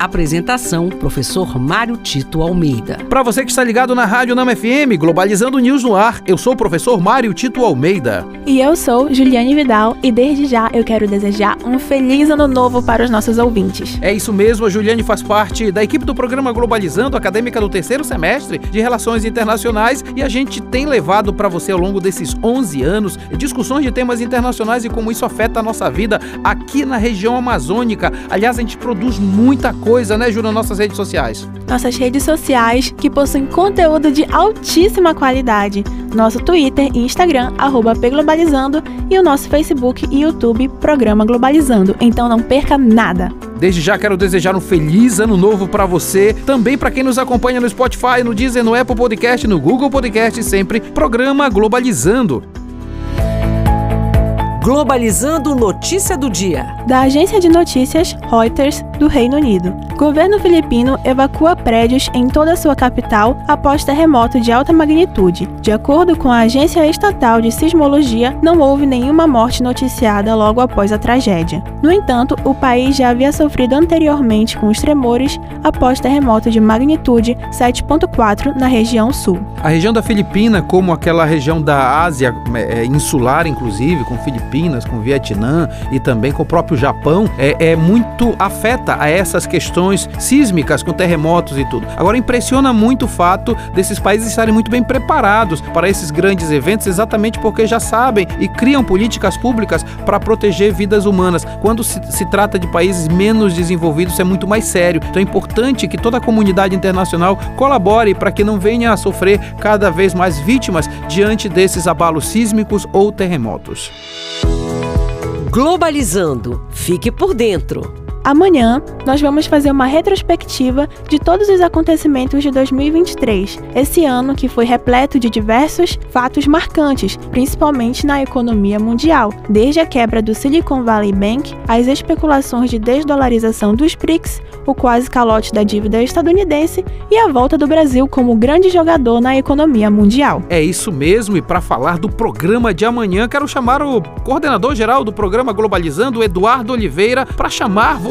Apresentação: Professor Mário Tito Almeida. Para você que está ligado na Rádio Nama FM, Globalizando News no ar, eu sou o professor Mário Tito Almeida. E eu sou Juliane Vidal e desde já eu quero desejar um feliz ano novo para os nossos ouvintes. É isso mesmo, a Juliane faz parte da equipe do programa Globalizando, acadêmica do terceiro semestre de Relações Internacionais, e a gente tem levado para você ao longo desses 11 anos discussões de temas internacionais e como isso afeta a nossa vida aqui na região amazônica. Aliás, a gente produz muita coisa coisa, né, Ju, nas nossas redes sociais? Nossas redes sociais que possuem conteúdo de altíssima qualidade. Nosso Twitter e Instagram, arroba Pglobalizando, e o nosso Facebook e YouTube, Programa Globalizando. Então não perca nada! Desde já quero desejar um feliz ano novo para você, também para quem nos acompanha no Spotify, no Deezer, no Apple Podcast, no Google Podcast, sempre Programa Globalizando. Globalizando notícia do dia. Da agência de notícias Reuters do Reino Unido. Governo filipino evacua prédios em toda a sua capital após terremoto de alta magnitude. De acordo com a agência estatal de sismologia, não houve nenhuma morte noticiada logo após a tragédia. No entanto, o país já havia sofrido anteriormente com os tremores após terremoto de magnitude 7.4 na região sul. A região da Filipina, como aquela região da Ásia é, insular, inclusive, com Filipinas com Vietnã e também com o próprio Japão, é, é muito afeta a essas questões sísmicas, com terremotos e tudo. Agora, impressiona muito o fato desses países estarem muito bem preparados para esses grandes eventos, exatamente porque já sabem e criam políticas públicas para proteger vidas humanas. Quando se, se trata de países menos desenvolvidos, é muito mais sério. Então é importante que toda a comunidade internacional colabore para que não venha a sofrer cada vez mais vítimas diante desses abalos sísmicos ou terremotos. Globalizando. Fique por dentro. Amanhã, nós vamos fazer uma retrospectiva de todos os acontecimentos de 2023, esse ano que foi repleto de diversos fatos marcantes, principalmente na economia mundial, desde a quebra do Silicon Valley Bank, as especulações de desdolarização dos BRICS, o quase calote da dívida estadunidense e a volta do Brasil como grande jogador na economia mundial. É isso mesmo, e para falar do programa de amanhã, quero chamar o coordenador geral do programa Globalizando, Eduardo Oliveira, para chamar você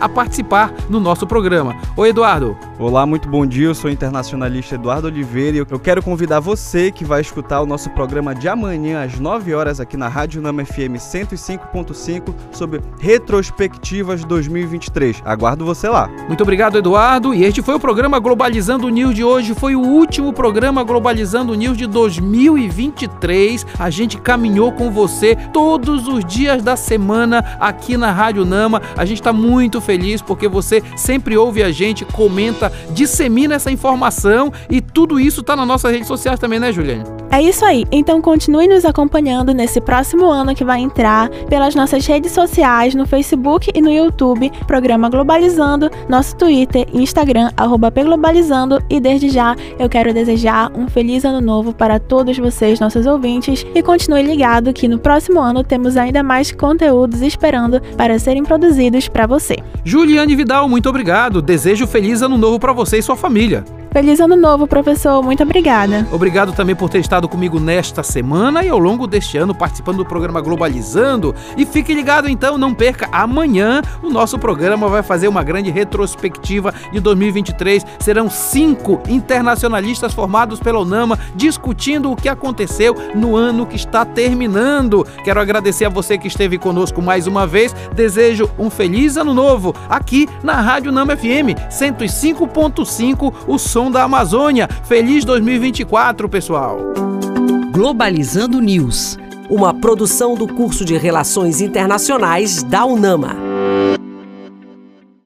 a participar no nosso programa. Oi, Eduardo. Olá, muito bom dia. Eu sou o internacionalista Eduardo Oliveira e eu quero convidar você que vai escutar o nosso programa de amanhã às 9 horas aqui na Rádio Nama FM 105.5 sobre retrospectivas 2023. Aguardo você lá. Muito obrigado, Eduardo. E este foi o programa Globalizando News de hoje. Foi o último programa Globalizando News de 2023. A gente caminhou com você todos os dias da semana aqui na Rádio Nama. A gente está muito feliz porque você sempre ouve a gente, comenta, dissemina essa informação e tudo isso está nas nossas redes sociais também, né, Juliane? É isso aí. Então continue nos acompanhando nesse próximo ano que vai entrar pelas nossas redes sociais, no Facebook e no YouTube, programa Globalizando, nosso Twitter e Instagram, arroba Globalizando. E desde já eu quero desejar um feliz ano novo para todos vocês, nossos ouvintes, e continue ligado que no próximo ano temos ainda mais conteúdos esperando para serem produzidos para você. Juliane Vidal, muito obrigado. Desejo feliz ano novo para você e sua família. Feliz ano novo, professor. Muito obrigada. Obrigado também por ter estado comigo nesta semana e ao longo deste ano participando do programa Globalizando. E fique ligado então, não perca amanhã o nosso programa vai fazer uma grande retrospectiva de 2023. Serão cinco internacionalistas formados pela UNAMA discutindo o que aconteceu no ano que está terminando. Quero agradecer a você que esteve conosco mais uma vez. Desejo um feliz ano novo aqui na Rádio Nama FM 105.5, o som som da Amazônia. Feliz 2024, pessoal! Globalizando News, uma produção do curso de Relações Internacionais da UNAMA.